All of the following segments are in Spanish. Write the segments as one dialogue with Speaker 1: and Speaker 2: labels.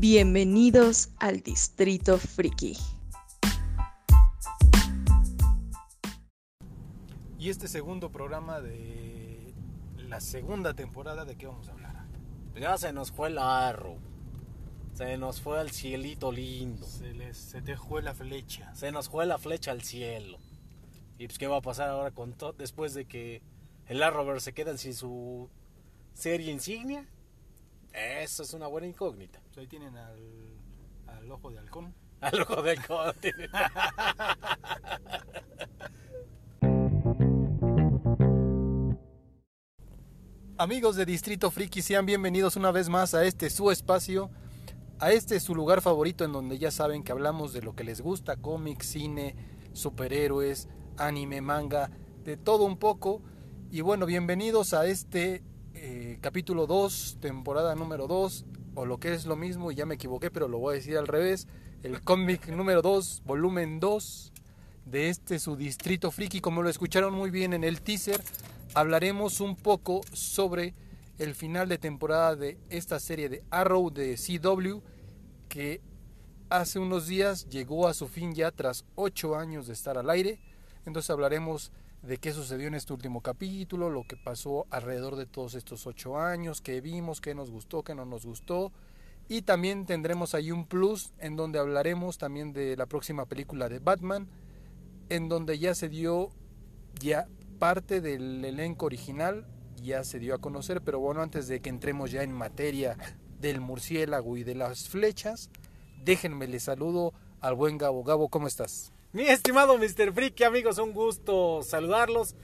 Speaker 1: Bienvenidos al Distrito Friki.
Speaker 2: Y este segundo programa de la segunda temporada, ¿de qué vamos a hablar?
Speaker 3: Ya se nos fue el arro. Se nos fue el cielito lindo.
Speaker 2: Se, les, se te fue la flecha.
Speaker 3: Se nos fue la flecha al cielo. ¿Y pues qué va a pasar ahora con todo después de que el Arrowverse se quedan sin su serie insignia? Eso es una buena incógnita.
Speaker 2: Pues ahí tienen al, al ojo de halcón.
Speaker 3: Al ojo de halcón.
Speaker 2: Amigos de Distrito Friki, sean bienvenidos una vez más a este su espacio, a este su lugar favorito en donde ya saben que hablamos de lo que les gusta, cómics, cine, superhéroes, anime, manga, de todo un poco. Y bueno, bienvenidos a este eh, capítulo 2, temporada número 2, o lo que es lo mismo, y ya me equivoqué, pero lo voy a decir al revés, el cómic número 2, volumen 2 de este su distrito friki, como lo escucharon muy bien en el teaser, hablaremos un poco sobre el final de temporada de esta serie de Arrow de CW, que hace unos días llegó a su fin ya tras 8 años de estar al aire, entonces hablaremos de qué sucedió en este último capítulo, lo que pasó alrededor de todos estos ocho años, qué vimos, qué nos gustó, qué no nos gustó. Y también tendremos ahí un plus en donde hablaremos también de la próxima película de Batman, en donde ya se dio ya parte del elenco original, ya se dio a conocer, pero bueno, antes de que entremos ya en materia del murciélago y de las flechas, déjenme le saludo al buen Gabo. Gabo, ¿cómo estás?
Speaker 3: Mi estimado Mr. Freaky, amigos, un gusto saludarlos.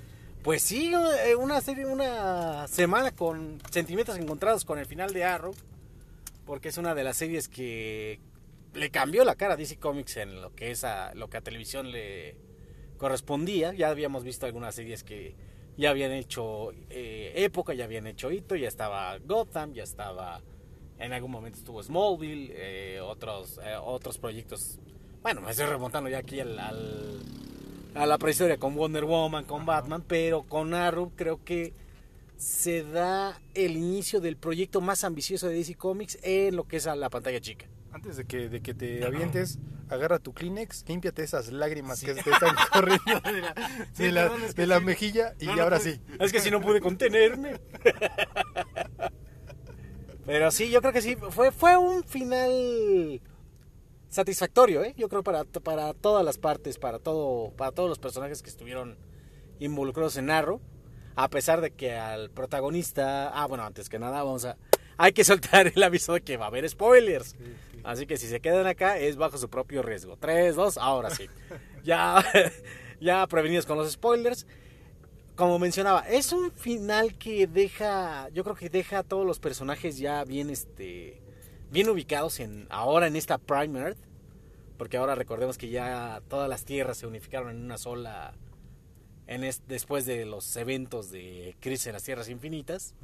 Speaker 3: Pues sí, eh, una serie, una semana con sentimientos encontrados con el final de Arrow, porque es una de las series que le cambió la cara a DC Comics en lo que es a, lo que a televisión le correspondía. Ya habíamos visto algunas series que ya habían hecho eh, época, ya habían hecho hito, ya estaba Gotham, ya estaba en algún momento estuvo Smallville, eh, otros otros proyectos bueno, me estoy remontando ya aquí al, a la prehistoria con Wonder Woman, con Batman, pero con Arrow creo que se da el inicio del proyecto más ambicioso de DC Comics en lo que es a la pantalla chica.
Speaker 2: Antes de que, de que te avientes, agarra tu Kleenex, límpiate esas lágrimas que te están corriendo de la,
Speaker 3: Sí,
Speaker 2: de la,
Speaker 3: perdón, es que
Speaker 2: de la
Speaker 3: sí.
Speaker 2: mejilla y
Speaker 3: No, no
Speaker 2: ahora sí.
Speaker 3: Es que si no pude contenerme. Pero sí, yo creo que sí. Fue, fue un final satisfactorio, ¿eh? Yo creo para, para todas las partes, para, todo, para todos los personajes que estuvieron involucrados en Arrow. A pesar de que al protagonista... Ah, bueno, antes que nada vamos a... Hay que soltar el aviso de que va a haber spoilers. Así que si se quedan acá es bajo su propio riesgo. 3, 2, ahora sí. ya, ya prevenidos con los spoilers como mencionaba, es un final que deja, yo creo que deja a todos los personajes ya bien, este, bien ubicados en, ahora en esta Prime Earth, porque ahora recordemos que ya todas las tierras se unificaron en una sola, en es- después de los eventos de Crisis en las Tierras Infinitas,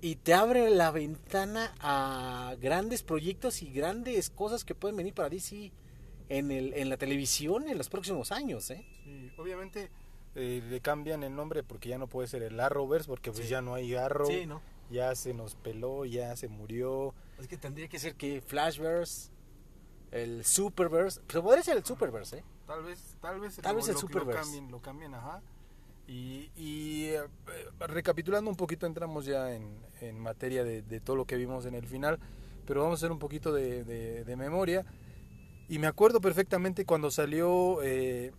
Speaker 3: y te abre la ventana a grandes proyectos y grandes cosas que pueden venir para DC en, el, en la televisión en los próximos años, ¿eh?
Speaker 2: Sí, obviamente eh, le cambian el nombre porque ya no puede ser el Arrowverse porque pues
Speaker 3: Sí.
Speaker 2: ya no hay Arrow,
Speaker 3: Sí, ¿no?
Speaker 2: ya se nos peló, ya se murió.
Speaker 3: Es que tendría que ser que Flashverse, el Superverse, pero podría ser el Superverse, ¿eh?
Speaker 2: Tal vez, tal vez,
Speaker 3: Tal vez el
Speaker 2: lo
Speaker 3: Superverse.
Speaker 2: cambien, lo cambien, ajá. Y, y, eh, recapitulando un poquito, entramos ya en, en materia de, de todo lo que vimos en el final, pero vamos a hacer un poquito de, de- de memoria. Y me acuerdo perfectamente cuando salió eh,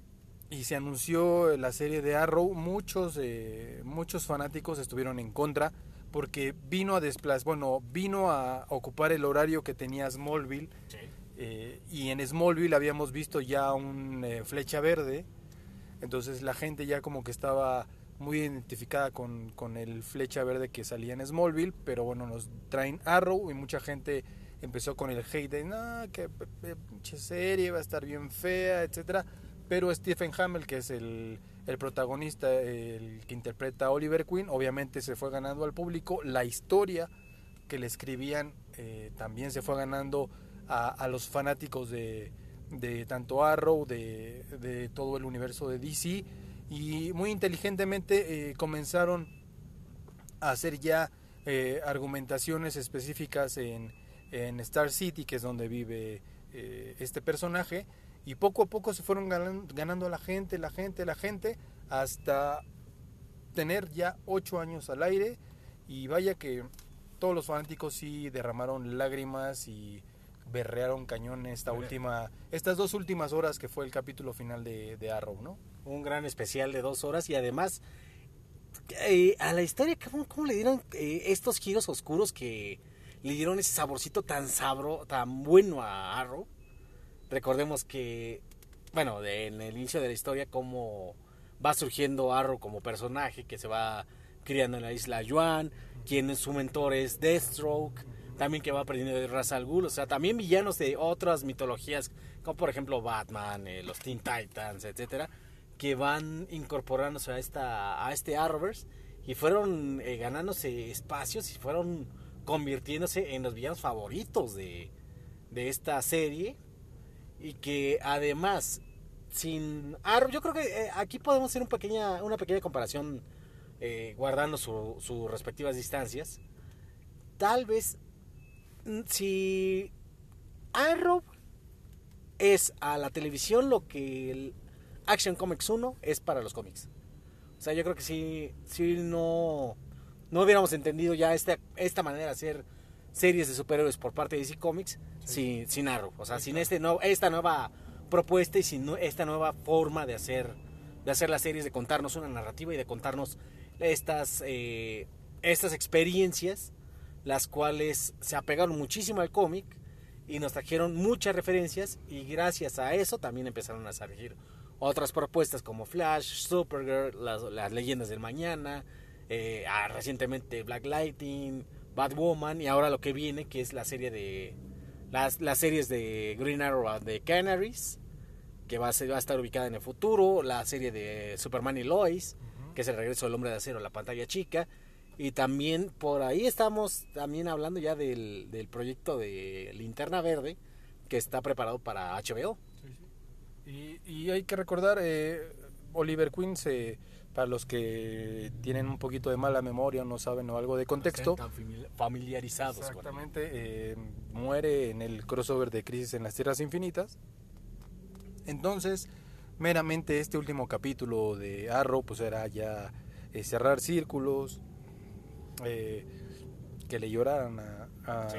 Speaker 2: y se anunció la serie de Arrow, muchos, eh, muchos fanáticos estuvieron en contra porque vino a desplazar, bueno, vino a ocupar el horario que tenía Smallville eh, y en Smallville habíamos visto ya un eh, flecha verde, entonces la gente ya como que estaba muy identificada con, con el flecha verde que salía en Smallville, pero bueno, nos traen Arrow y mucha gente empezó con el hate de, no, que pinche serie va a estar bien fea, etcétera Pero Stephen Hamill, que es el, el protagonista, el que interpreta a Oliver Queen, obviamente se fue ganando al público. La historia que le escribían eh, también se fue ganando a, los fanáticos de, de tanto Arrow, de, de todo el universo de DC. Y muy inteligentemente eh, comenzaron a hacer ya eh, argumentaciones específicas en, en Star City, que es donde vive eh, este personaje, y poco a poco se fueron ganan- ganando a la gente, la gente, la gente, hasta tener ya ocho años al aire, y vaya que todos los fanáticos sí derramaron lágrimas y berrearon cañón esta última, estas dos últimas horas que fue el capítulo final de, de Arrow, ¿no?
Speaker 3: Un gran especial de dos horas y además eh, a la historia, ¿cómo, cómo le dieron eh, estos giros oscuros que le dieron ese saborcito tan sabro, tan bueno a Arrow? Recordemos que, bueno, de- en el inicio de la historia, cómo va surgiendo Arrow como personaje que se va criando en la isla Yuan, quien es su mentor es Deathstroke, también que va aprendiendo de Ra's al o sea, también villanos de otras mitologías, como por ejemplo Batman, eh, los Teen Titans, etcétera, que van incorporándose a esta a este Arrowverse y fueron eh, ganándose espacios y fueron convirtiéndose en los villanos favoritos de, de esta serie. Y que además sin Arrow yo creo que eh, aquí podemos hacer un pequeña, una pequeña comparación guardando su- sus respectivas distancias. Tal vez si Arrow es a la televisión lo que el Action Comics 1 es para los cómics. O sea, yo creo que si, si no, no hubiéramos entendido ya esta, esta manera de hacer series de superhéroes por parte de DC Comics sin, sin Arrow. O sea, sin este no, esta nueva propuesta y sin no- esta nueva forma de hacer, de hacer las series, de contarnos una narrativa y de contarnos estas, eh, estas experiencias, las cuales se apegaron muchísimo al cómic y nos trajeron muchas referencias y gracias a eso también empezaron a surgir otras propuestas como Flash, Supergirl, las, las leyendas del mañana, eh, ah, recientemente Black Lightning, Batwoman y ahora lo que viene que es la serie de las, las series de Green Arrow the Canaries que va a, ser, va a estar ubicada en el futuro, la serie de Superman y Lois, que es el regreso del hombre de acero a la pantalla chica. Y también por ahí estamos también hablando ya del, del proyecto de Linterna Verde, que está preparado para HBO.
Speaker 2: Y, y hay que recordar, eh, Oliver Queen, se, para los que tienen un poquito de mala memoria o no saben o algo de contexto,
Speaker 3: famili- familiarizados con él.
Speaker 2: exactamente, eh, muere en el crossover de Crisis en las Tierras Infinitas. Entonces, meramente este último capítulo de Arrow, pues era ya eh, cerrar círculos, eh, que le lloraran a, a-
Speaker 3: Sí.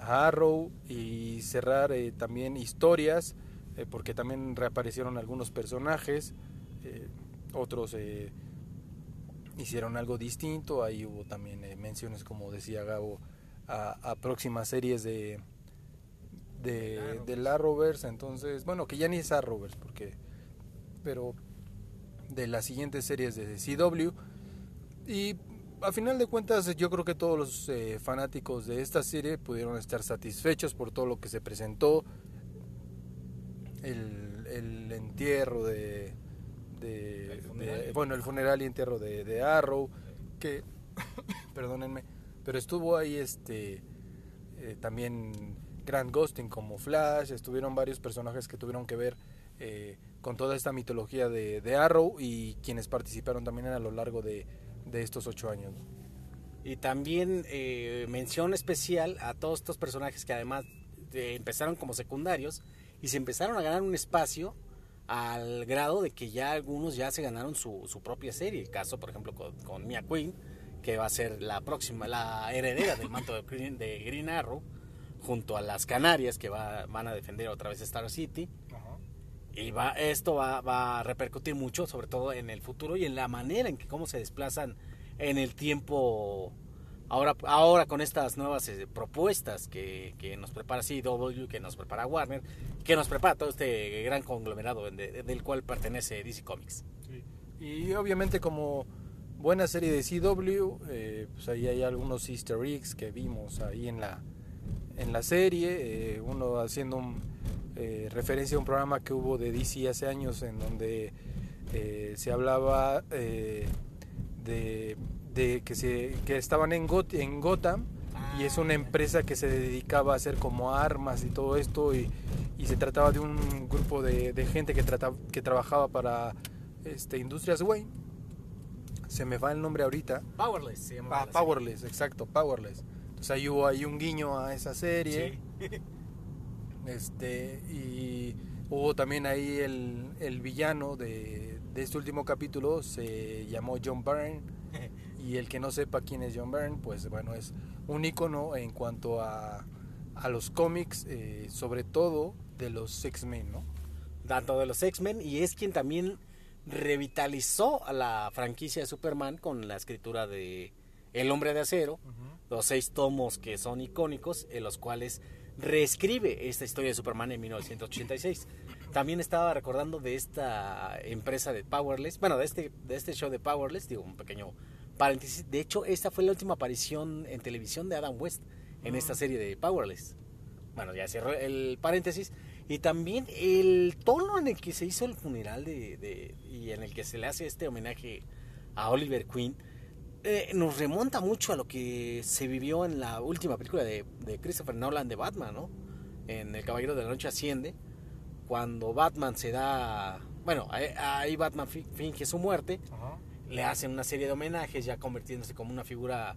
Speaker 2: a Arrow y cerrar eh, también historias, eh, porque también reaparecieron algunos personajes, otros hicieron algo distinto, ahí hubo también menciones, como decía Gabo, a, a próximas series de de,
Speaker 3: Arrowverse.
Speaker 2: del Arrowverse, entonces, bueno, que ya ni es Arrowverse, porque, pero de las siguientes series de CW, y a final de cuentas yo creo que todos los eh, fanáticos de esta serie pudieron estar satisfechos por todo lo que se presentó, el, el entierro de, de-
Speaker 3: El funeral.
Speaker 2: de- bueno, el funeral y entierro de, de Arrow, que, perdónenme, pero estuvo ahí este eh, también Grant Gustin como Flash, estuvieron varios personajes que tuvieron que ver eh, con toda esta mitología de, de Arrow y quienes participaron también a lo largo de, de estos ocho años.
Speaker 3: Y también eh, mención especial a todos estos personajes que además eh, empezaron como secundarios y se empezaron a ganar un espacio al grado de que ya algunos ya se ganaron su, su propia serie. El caso, por ejemplo, con, Mia Queen, que va a ser la próxima, la heredera del manto de Green, de Green Arrow, junto a las Canarias, que va- van a defender otra vez Star City. Y va, esto va, va a repercutir mucho, sobre todo en el futuro y en la manera en que cómo se desplazan en el tiempo. Ahora, ahora con estas nuevas eh, propuestas que, que nos prepara CW, que nos prepara Warner, que nos prepara todo este gran conglomerado de- del cual pertenece DC Comics.
Speaker 2: Y obviamente como buena serie de CW, eh, pues ahí hay algunos easter eggs que vimos ahí en la, en la serie, eh, uno haciendo un, eh, referencia a un programa que hubo de DC hace años en donde eh, se hablaba eh, de, de que, se, que estaban en, Got- en Gotham y es una empresa que se dedicaba a hacer como armas y todo esto y, y se trataba de un grupo de, de gente que, trata, que trabajaba para este, Industrias Wayne. Se me va el nombre ahorita.
Speaker 3: Powerless se llama.
Speaker 2: Ah, Powerless, exacto, Powerless. Sea, ahí hubo ahí un guiño a esa serie. Este, y hubo también ahí el, el villano de, de este último capítulo, se llamó John Byrne. Y el que no sepa quién es John Byrne, pues bueno, es un icono en cuanto a, a los cómics, eh, sobre todo de los X-Men, ¿no?
Speaker 3: tanto de los X-Men y es quien también revitalizó a la franquicia de Superman con la escritura de El Hombre de Acero, los seis tomos que son icónicos, en los cuales reescribe esta historia de Superman en 1986. También estaba recordando de esta empresa de Powerless, bueno, de este, de este show de Powerless, digo un pequeño paréntesis. De hecho, esta fue la última aparición en televisión de Adam West en esta serie de Powerless. Bueno, ya cierro el paréntesis. Y también el tono en el que se hizo el funeral de, de- y en el que se le hace este homenaje a Oliver Queen eh, nos remonta mucho a lo que se vivió en la última película de, de Christopher Nolan de Batman, ¿no? En El Caballero de la Noche Asciende, cuando Batman se da... Bueno, ahí- Batman fi- finge su muerte, le hacen una serie de homenajes ya convirtiéndose como una figura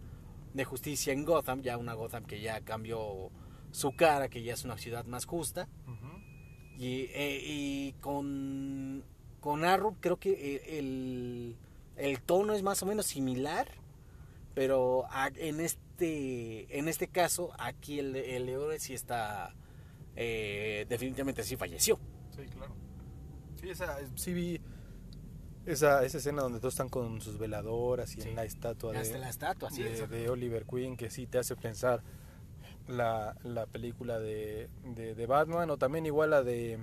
Speaker 3: de justicia en Gotham, ya una Gotham que ya cambió su cara, que ya es una ciudad más justa. Y, eh, y con, con Arrow creo que eh, el, el tono es más o menos similar, pero en este en este caso aquí el, el héroe sí está eh, definitivamente sí falleció.
Speaker 2: Sí, claro. Sí, esa, sí vi esa, esa escena donde todos están con sus veladoras y
Speaker 3: Sí.
Speaker 2: en la estatua de,
Speaker 3: la estatua, sí,
Speaker 2: de,
Speaker 3: exacto.
Speaker 2: de Oliver Queen, que sí te hace pensar la, la película de, de, de Batman, o también igual la de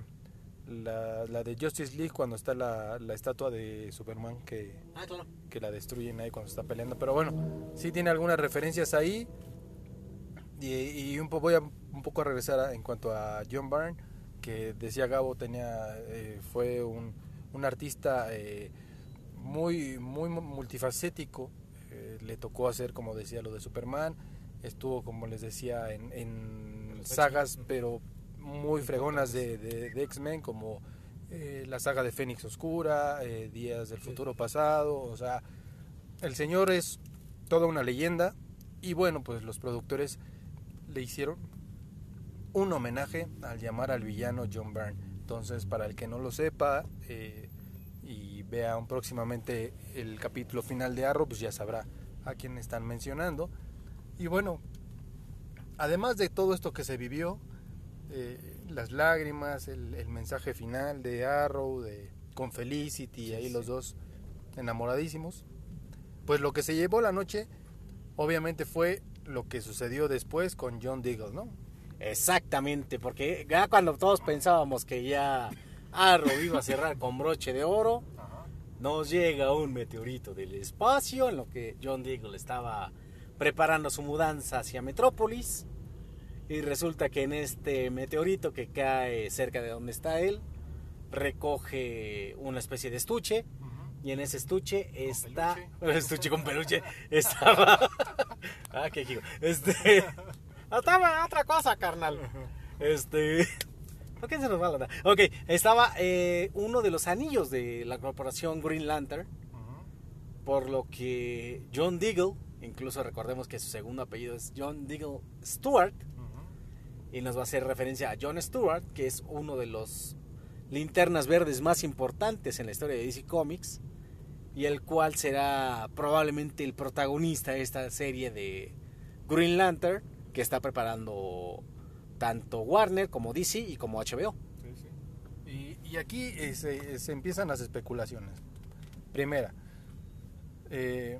Speaker 2: la, la de Justice League cuando está la, la estatua de Superman que,
Speaker 3: Ah, claro.
Speaker 2: que la destruyen ahí cuando está peleando. Pero bueno, sí tiene algunas referencias ahí. Y, y un po, voy a un poco a regresar a- en cuanto a John Byrne, que decía Gabo, tenía, eh, fue un, un artista eh, muy, muy multifacético. Eh, le tocó hacer, como decía, lo de Superman. Estuvo, como les decía, en, en sagas, pero muy fregonas de, de- de X-Men, como eh, la saga de Fénix Oscura, eh, Días del. Futuro Pasado. O sea, el señor es toda una leyenda. Y bueno, pues los productores le hicieron un homenaje al llamar al villano John Byrne. Entonces, para el que no lo sepa eh, y vea un próximamente el capítulo final de Arrow, pues ya sabrá a quién están mencionando. Y bueno, además de todo esto que se vivió, eh, las lágrimas, el, el mensaje final de Arrow, de, con Felicity,
Speaker 3: Sí,
Speaker 2: ahí
Speaker 3: sí.
Speaker 2: los dos enamoradísimos, pues lo que se llevó la noche, obviamente fue lo que sucedió después con John Diggle, ¿no?
Speaker 3: Exactamente, porque ya cuando todos pensábamos que ya Arrow iba a cerrar con broche de oro, nos llega un meteorito del espacio en lo que John Deagle estaba preparando su mudanza hacia Metrópolis. Y resulta que en este meteorito que cae cerca de donde está él, recoge una especie de estuche. Y en ese estuche está. Estuche con peluche. Estaba. ah, qué gigo. Este. Estaba otra cosa, carnal. Este. ¿Por qué se nos va la onda? Ok, estaba eh, uno de los anillos de la corporación Green Lantern. Por lo que John Deagle, incluso recordemos que su segundo apellido es John Deagle Stewart, y nos va a hacer referencia a John Stewart, que es uno de los linternas verdes más importantes en la historia de DC Comics, y el cual será probablemente el protagonista de esta serie de Green Lantern que está preparando tanto Warner como DC y como HBO.
Speaker 2: Y, y aquí eh, se, se empiezan las especulaciones. Primera, eh,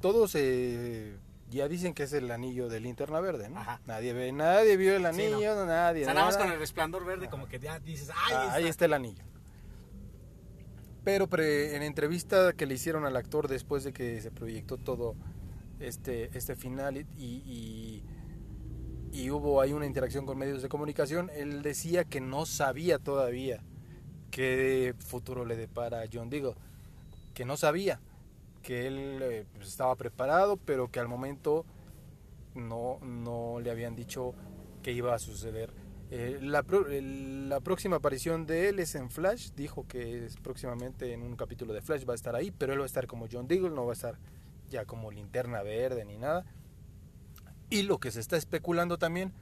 Speaker 2: todos eh, ya dicen que es el anillo de linterna verde, ¿no?
Speaker 3: Ajá.
Speaker 2: Nadie ve, nadie vio el
Speaker 3: Sí,
Speaker 2: anillo,
Speaker 3: no.
Speaker 2: nadie.
Speaker 3: O sea, nada más con el resplandor verde como que ya dices, ¡ay!
Speaker 2: Ah, ahí está el anillo. Pero pre- en entrevista que le hicieron al actor después de que se proyectó todo este, este final y, y, y hubo ahí una interacción con medios de comunicación, él decía que no sabía todavía qué futuro le depara a John Deagle, que no sabía, que él eh, pues, estaba preparado, pero que al momento no, no le habían dicho que iba a suceder. Eh, la, próxima aparición de él es en Flash, dijo que es próximamente en un capítulo de Flash va a estar ahí, pero él va a estar como John Deagle, no va a estar ya como linterna verde ni nada. Y lo que se está especulando también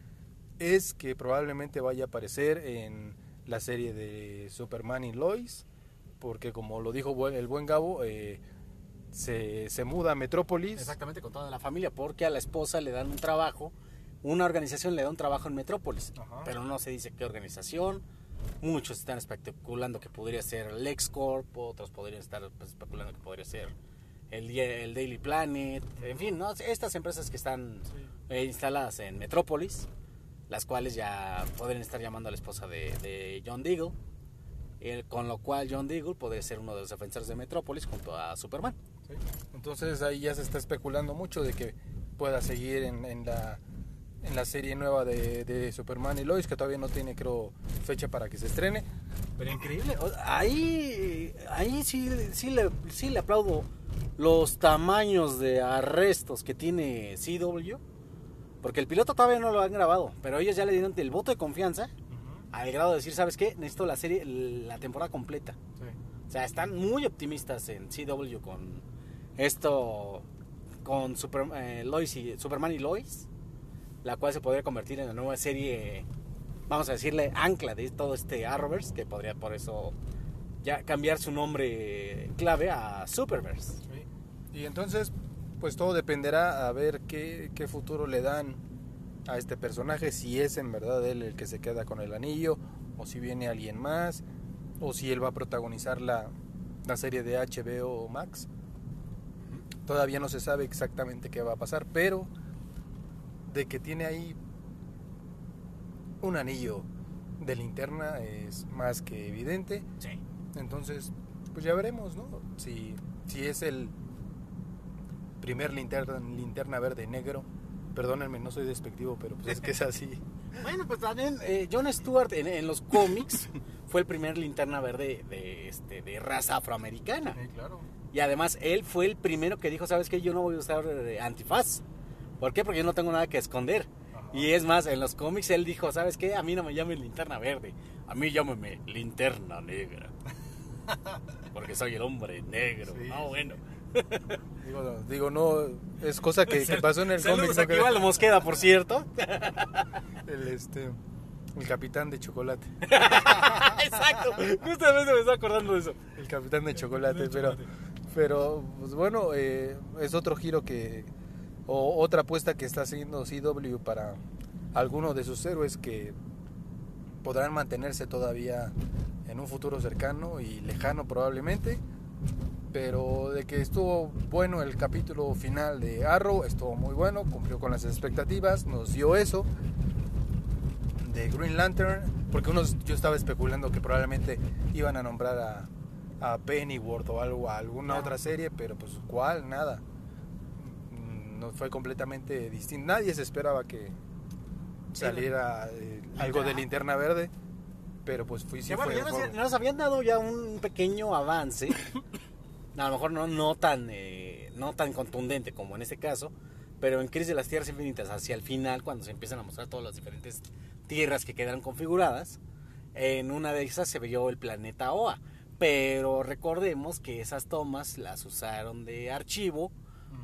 Speaker 2: es que probablemente vaya a aparecer en la serie de Superman y Lois, porque como lo dijo el buen Gabo, eh, se, se muda a Metrópolis.
Speaker 3: Exactamente, con toda la familia, porque a la esposa le dan un trabajo, una organización le da un trabajo en Metrópolis,
Speaker 2: Ajá.
Speaker 3: pero no se dice qué organización. Muchos están especulando que podría ser LexCorp, otros podrían estar pues, especulando que podría ser el, el Daily Planet, en fin, ¿no? estas empresas que están eh, instaladas en Metrópolis, las cuales ya podrían estar llamando a la esposa de, de John Deagle, con lo cual John Deagle podría ser uno de los defensores de Metrópolis junto a Superman.
Speaker 2: Entonces ahí ya se está especulando mucho de que pueda seguir en, en la, en la serie nueva de, de Superman y Lois, que todavía no tiene, creo, fecha para que se estrene.
Speaker 3: Pero increíble. Ahí, ahí sí, sí, le, sí le aplaudo los tamaños de arrestos que tiene CW. Porque el piloto todavía no lo han grabado. Pero ellos ya le dieron el voto de confianza al grado de decir, ¿sabes qué? Necesito la serie, la temporada completa. O sea, están muy optimistas en CW con esto, con eh, Lois y, Superman y Lois, la cual se podría convertir en la nueva serie, vamos a decirle, ancla de todo este Arrowverse, que podría por eso ya cambiar su nombre clave a Superverse.
Speaker 2: Y entonces, pues todo dependerá a ver qué, qué futuro le dan a este personaje, si es en verdad él el que se queda con el anillo, o si viene alguien más, o si él va a protagonizar la, la serie de HBO Max. Todavía no se sabe exactamente qué va a pasar, pero de que tiene ahí un anillo de linterna es más que evidente.
Speaker 3: Sí.
Speaker 2: Entonces, pues ya veremos, ¿no? Si, si es el primer linterna, linterna verde negro. Perdónenme, no soy despectivo, pero pues es que es así.
Speaker 3: Bueno, pues también eh, John Stewart en, en los cómics fue el primer linterna verde de, este, de raza afroamericana.
Speaker 2: claro.
Speaker 3: Y además él fue el primero que dijo, ¿sabes qué? Yo no voy a usar eh, antifaz. ¿Por qué? Porque yo no tengo nada que esconder.
Speaker 2: Ajá.
Speaker 3: Y es más, en los cómics él dijo, ¿sabes qué? A mí no me llamen linterna verde. A mí llámeme linterna negra. Porque soy el hombre negro.
Speaker 2: Sí,
Speaker 3: Ah,
Speaker 2: sí.
Speaker 3: bueno.
Speaker 2: Digo, digo, no, es cosa que, que pasó en el cómic. ¿no?
Speaker 3: Aquivaldo Mosqueda, por cierto.
Speaker 2: El, este, el capitán de chocolate.
Speaker 3: Exacto. Justamente me estaba acordando de eso.
Speaker 2: El capitán de chocolate, pero, pero pues bueno, eh, es otro giro que, o otra apuesta que está haciendo CW para algunos de sus héroes que podrán mantenerse todavía en un futuro cercano y lejano probablemente, pero de que estuvo bueno el capítulo final de Arrow, estuvo muy bueno, cumplió con las expectativas, nos dio eso de Green Lantern, porque unos yo estaba especulando que probablemente iban a nombrar a, a Pennyworth o algo, a alguna
Speaker 3: Ah.
Speaker 2: otra serie, pero pues cuál, nada. No fue completamente distinto. Nadie se esperaba que saliera eh, algo de linterna verde, pero pues fui sí
Speaker 3: Que bueno,
Speaker 2: fue-
Speaker 3: ya nos,
Speaker 2: fue-
Speaker 3: nos habían dado ya un pequeño avance. A lo mejor no, no, tan, eh, no tan contundente como en este caso. Pero en Crisis de las Tierras Infinitas, hacia el final, cuando se empiezan a mostrar todas las diferentes tierras que quedaron configuradas, en una de esas se vio el planeta Oa. Pero recordemos que esas tomas las usaron de archivo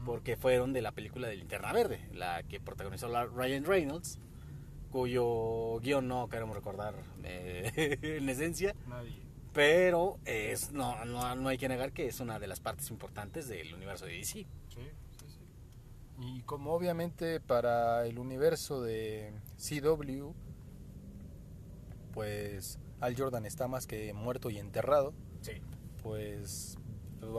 Speaker 3: porque fueron de la película de Linterna Verde, la que protagonizó la- Ryan Reynolds, cuyo guion no queremos recordar eh, en esencia,
Speaker 2: Nadie.
Speaker 3: pero es, no, no, no hay que negar que es una de las partes importantes del universo de DC.
Speaker 2: Sí, sí, sí. Y como obviamente para el universo de CW, pues Al Jordan está más que muerto y enterrado,
Speaker 3: Sí.
Speaker 2: pues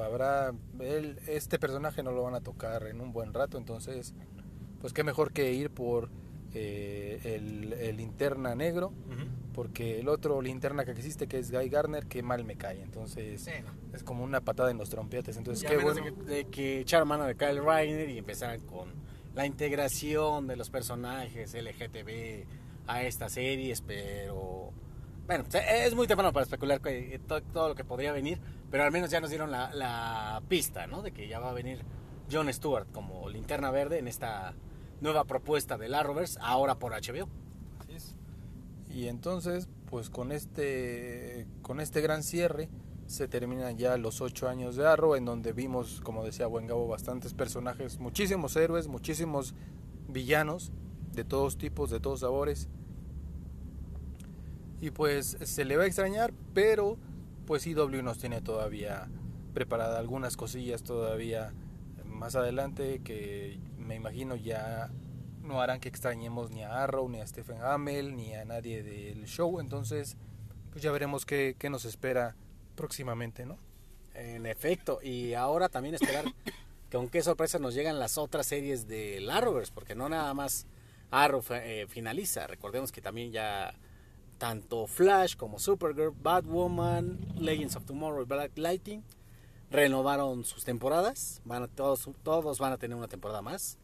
Speaker 2: habrá él, este personaje no lo van a tocar en un buen rato, entonces pues qué mejor que ir por eh, el, el linterna negro, porque el otro linterna que existe que es Guy Garner, que mal me cae, entonces es como una patada en los trompetes, entonces
Speaker 3: Y
Speaker 2: qué bueno.
Speaker 3: de que, de que echaran mano de Kyle Reiner y empezaran con la integración de los personajes LGTB a estas series, pero bueno, o sea, es muy temprano para especular eh, to- todo, lo que podría venir, pero al menos ya nos dieron la, la pista, ¿no? De que ya va a venir John Stewart como linterna verde en esta nueva propuesta del Arrowverse, ahora por HBO.
Speaker 2: Así es. Y entonces, pues con este, con este gran cierre, se terminan ya los ocho años de Arrow, en donde vimos, como decía Buen Gabo, bastantes personajes, muchísimos héroes, muchísimos villanos de todos tipos, de todos sabores. Y pues se le va a extrañar, pero pues IW nos tiene todavía preparada algunas cosillas todavía más adelante que me imagino ya no harán que extrañemos ni a Arrow, ni a Stephen Amell, ni a nadie del show. Entonces, pues ya veremos qué, qué nos espera próximamente, ¿no?
Speaker 3: En efecto, y ahora también esperar con qué sorpresa nos llegan las otras series de Arrowverse, porque no nada más Arrow eh, finaliza. Recordemos que también ya tanto Flash como Supergirl, Batwoman, Legends of Tomorrow y Black Lightning renovaron sus temporadas. Van a, todos, todos van a tener una temporada más.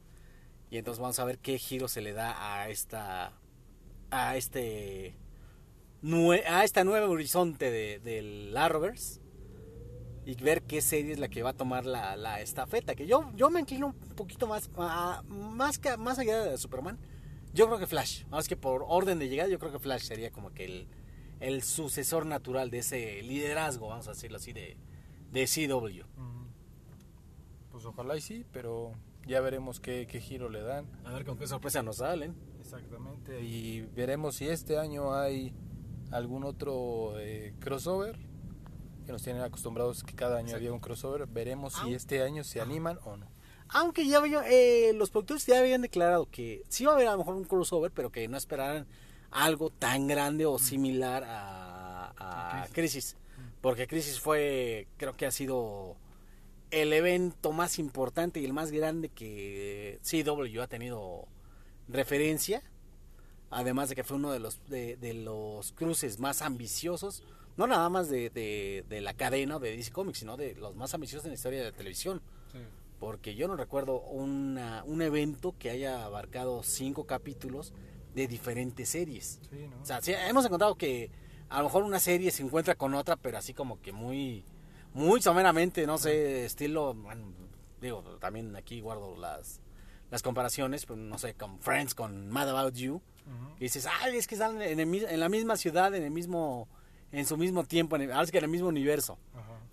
Speaker 3: Y entonces vamos a ver qué giro se le da a esta. a este. a esta nueva horizonte de, del Arrowverse. Y ver qué serie es la que va a tomar la, la estafeta. Que yo, yo me inclino un poquito más. más, que, más allá de Superman. Yo creo que Flash. Más que por orden de llegada, yo creo que Flash sería como que el, el sucesor natural de ese liderazgo, vamos a decirlo así, de, de CW.
Speaker 2: Pues ojalá y sí, pero ya veremos qué, giro le dan.
Speaker 3: A ver con qué sorpresa nos salen.
Speaker 2: Exactamente, y veremos si este año hay algún otro eh, crossover que nos tienen acostumbrados que cada año había un crossover. Veremos si este año se animan o no.
Speaker 3: Aunque ya había, eh, los productores ya habían declarado que sí va a haber a lo mejor un crossover, pero que no esperaran algo tan grande o similar a, a Crisis. Porque Crisis fue, creo que ha sido el evento más importante y el más grande que CW ha tenido referencia. Además de que fue uno de los, de, los cruces más ambiciosos, no nada más de, de, la cadena de DC Comics, sino de los más ambiciosos en la historia de la televisión. Porque yo no recuerdo una, un evento que haya abarcado cinco capítulos de diferentes series. O sea, hemos encontrado que a lo mejor una serie se encuentra con otra, pero así como que muy, muy someramente, no sé, estilo, digo, también aquí guardo las, las comparaciones, pero no sé, con Friends, con Mad About You, y dices, ay, es que están en, en, la misma ciudad, en el mismo, en su mismo tiempo, en el, que en el mismo universo,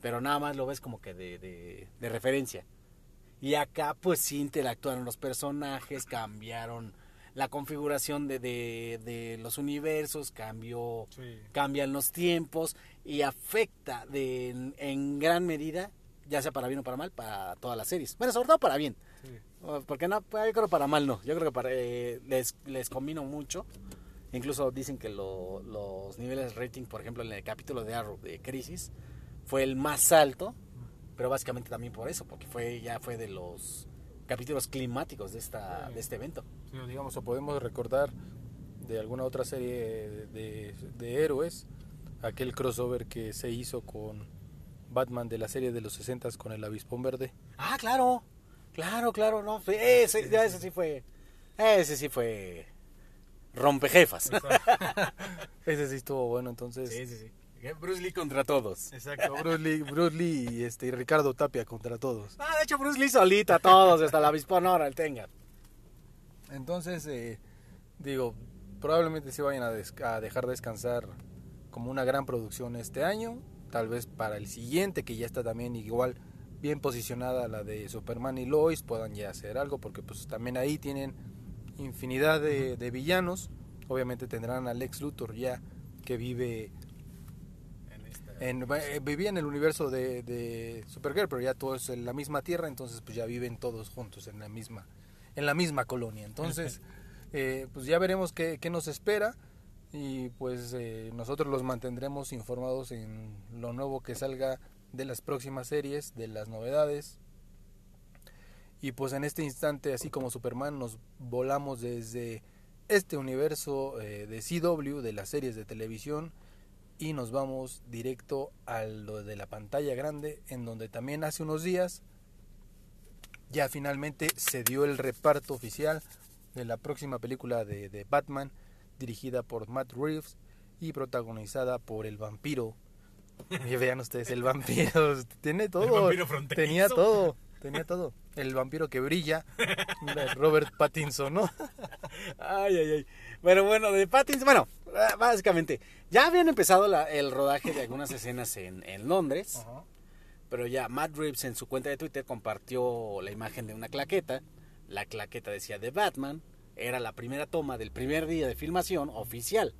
Speaker 3: pero nada más lo ves como que de, de, de referencia. Y acá pues sí interactuaron los personajes, cambiaron la configuración de, de, los universos, cambió, cambian los tiempos y afecta de, en, gran medida, ya sea para bien o para mal, para todas las series. Bueno, sobre todo para bien. Porque no, pues, yo creo para mal no. Yo creo que para, eh, les, les combino mucho. Incluso dicen que los niveles de rating, por ejemplo, en el capítulo de Arrow de Crisis, fue el más alto. Pero básicamente también por eso, porque fue ya fue de los capítulos climáticos de, esta, de este evento.
Speaker 2: digamos, o podemos recordar de alguna otra serie de, de, héroes, aquel crossover que se hizo con Batman de la serie de los 60 con el avispón verde.
Speaker 3: Ah, claro, claro, claro, no, ese, ese sí fue, ese sí fue rompejefas.
Speaker 2: ese sí estuvo bueno, entonces.
Speaker 3: Sí, sí, sí. Bruce Lee contra todos.
Speaker 2: Exacto, Bruce Lee, Bruce Lee y, este, Ricardo Tapia contra todos.
Speaker 3: Ah, de hecho Bruce Lee solita, todos, hasta la avispón ahora, el tenga.
Speaker 2: Entonces, eh, digo, probablemente se vayan a, a, dejar descansar como una gran producción este año. Tal vez para el siguiente, que ya está también igual bien posicionada la de Superman y Lois, puedan ya hacer algo, porque pues también ahí tienen infinidad de, de villanos. Obviamente tendrán a Lex Luthor ya que vive eh, vivía en el universo de, de, Supergirl, pero ya todos en la misma tierra, entonces pues ya viven todos juntos en la misma, en la misma colonia. Entonces, eh, pues ya veremos qué, qué, nos espera y pues eh, nosotros los mantendremos informados en lo nuevo que salga de las próximas series, de las novedades. Y pues en este instante, así como Superman, nos volamos desde este universo de CW, de las series de televisión, y nos vamos directo a lo de la pantalla grande en donde también hace unos días ya finalmente se dio el reparto oficial de la próxima película de, Batman dirigida por Matt Reeves y protagonizada por el vampiro. Y vean ustedes el vampiro tiene todo tenía todo tenía todo. El vampiro que brilla Robert Pattinson no
Speaker 3: ay ay ay pero bueno de Pattinson bueno básicamente ya habían empezado el rodaje de algunas escenas en, Londres, pero ya Matt Reeves en su cuenta de Twitter compartió la imagen de una claqueta La claqueta decía de Batman. Era la primera toma del primer día de filmación oficial.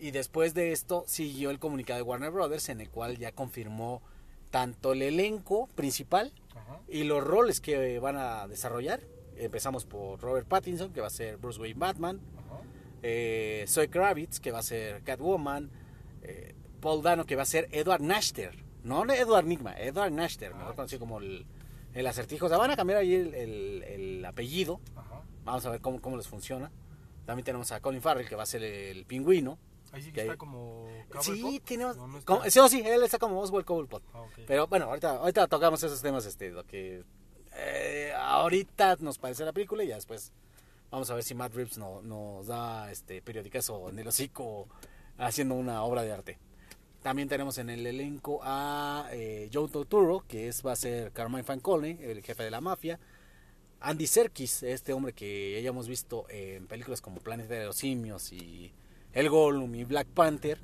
Speaker 3: Y después de esto siguió el comunicado de Warner Brothers en el cual ya confirmó tanto el elenco principal y los roles que van a desarrollar. Empezamos por Robert Pattinson, que va a ser Bruce Wayne Batman. Eh, Zoe Kravitz, que va a ser Catwoman. eh, Paul Dano, que va a ser Edward Nashter. No Edward Nigma, Edward Nashter, mejor conocido como el, el acertijo. O sea, van a cambiar ahí el, el- el apellido. Vamos a ver cómo, cómo les funciona. También tenemos a Colin Farrell, que va a ser el pingüino.
Speaker 2: Ahí sí
Speaker 3: Que
Speaker 2: que está
Speaker 3: hay-
Speaker 2: como.
Speaker 3: Sí, tenemos...
Speaker 2: No, no está.
Speaker 3: como- sí, sí, él está como Oswald Cobblepot.
Speaker 2: Ah.
Speaker 3: Pero bueno, ahorita, ahorita tocamos esos temas, este, lo que eh, ahorita nos parece la película y ya después vamos a ver si Matt Reeves no- nos da este periodicazo en el hocico haciendo una obra de arte. También tenemos en el elenco a eh, Joe que es, va a ser Carmine Fancone, el jefe de la mafia. Andy Serkis, este hombre que ya hemos visto en películas como Planeta de los Simios y El Gollum y Black Panther.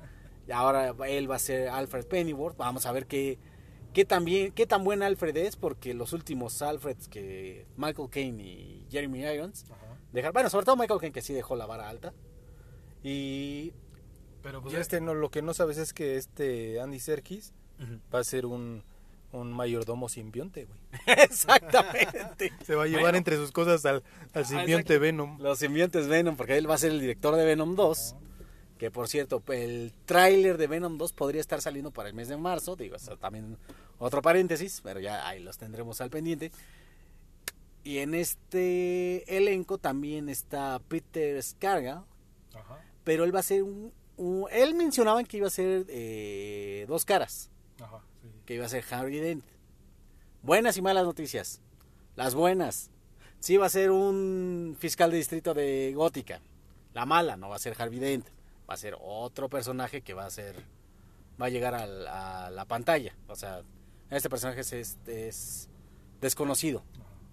Speaker 3: Y ahora él va a ser Alfred Pennyworth. Vamos a ver qué, qué, tan bien- qué tan buen Alfred es, porque los últimos Alfreds que Michael Caine y Jeremy Irons
Speaker 2: Ajá.
Speaker 3: dejaron, bueno, sobre todo Michael Caine que sí dejó la vara alta. Y
Speaker 2: Pero pues este no, lo que no sabes es que este Andy Serkis va a ser un, un mayordomo simbionte, güey.
Speaker 3: exactamente.
Speaker 2: Se va a llevar
Speaker 3: Bueno.
Speaker 2: entre sus cosas al, al simbionte
Speaker 3: exacto.
Speaker 2: Venom.
Speaker 3: Los simbiontes Venom, porque él va a ser el director de Venom 2. Que por cierto, el tráiler de Venom 2 podría estar saliendo para el mes de marzo. Digo, eso también otro paréntesis, pero ya ahí los tendremos al pendiente. Y en este elenco también está Peter Scarga,
Speaker 2: Ajá.
Speaker 3: pero él va a ser un... un- él mencionaba que iba a ser eh, dos caras,
Speaker 2: Ajá. Sí.
Speaker 3: que iba a ser Harry Dent. Buenas y malas noticias. Las buenas. Sí va a ser un fiscal de distrito de Gótica. La mala no va a ser Harvey Dent. Va a ser otro personaje que va a ser... Va a llegar a la pantalla. O sea, este personaje es, es- es desconocido.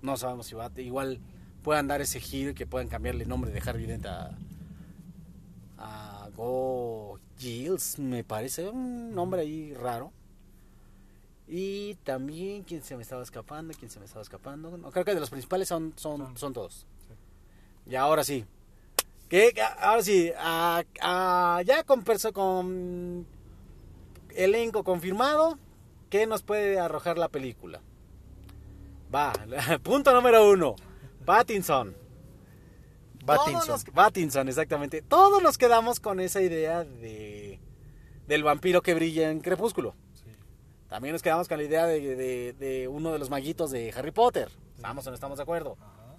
Speaker 3: No sabemos si va a... Igual puedan dar ese giro y que puedan cambiarle el nombre de Harvey Dent a... A Go Giles, me parece. Un nombre ahí raro. Y también, ¿quién se me estaba escapando? ¿Quién se me estaba escapando? No, creo que de los principales son, son,
Speaker 2: Son-
Speaker 3: son todos.
Speaker 2: sí.
Speaker 3: Y ahora sí. ¿Qué? Ahora sí, a- a- ya con, con elenco confirmado, ¿qué nos puede arrojar la película? Va, punto número uno. Pattinson.
Speaker 2: Pattinson.
Speaker 3: Pattinson, exactamente. Todos nos quedamos con esa idea de del vampiro que brilla en Crepúsculo.
Speaker 2: Sí.
Speaker 3: También nos quedamos con la idea de, de- de uno de los maguitos de Harry Potter. ¿Estamos o no estamos de acuerdo?
Speaker 2: Ajá.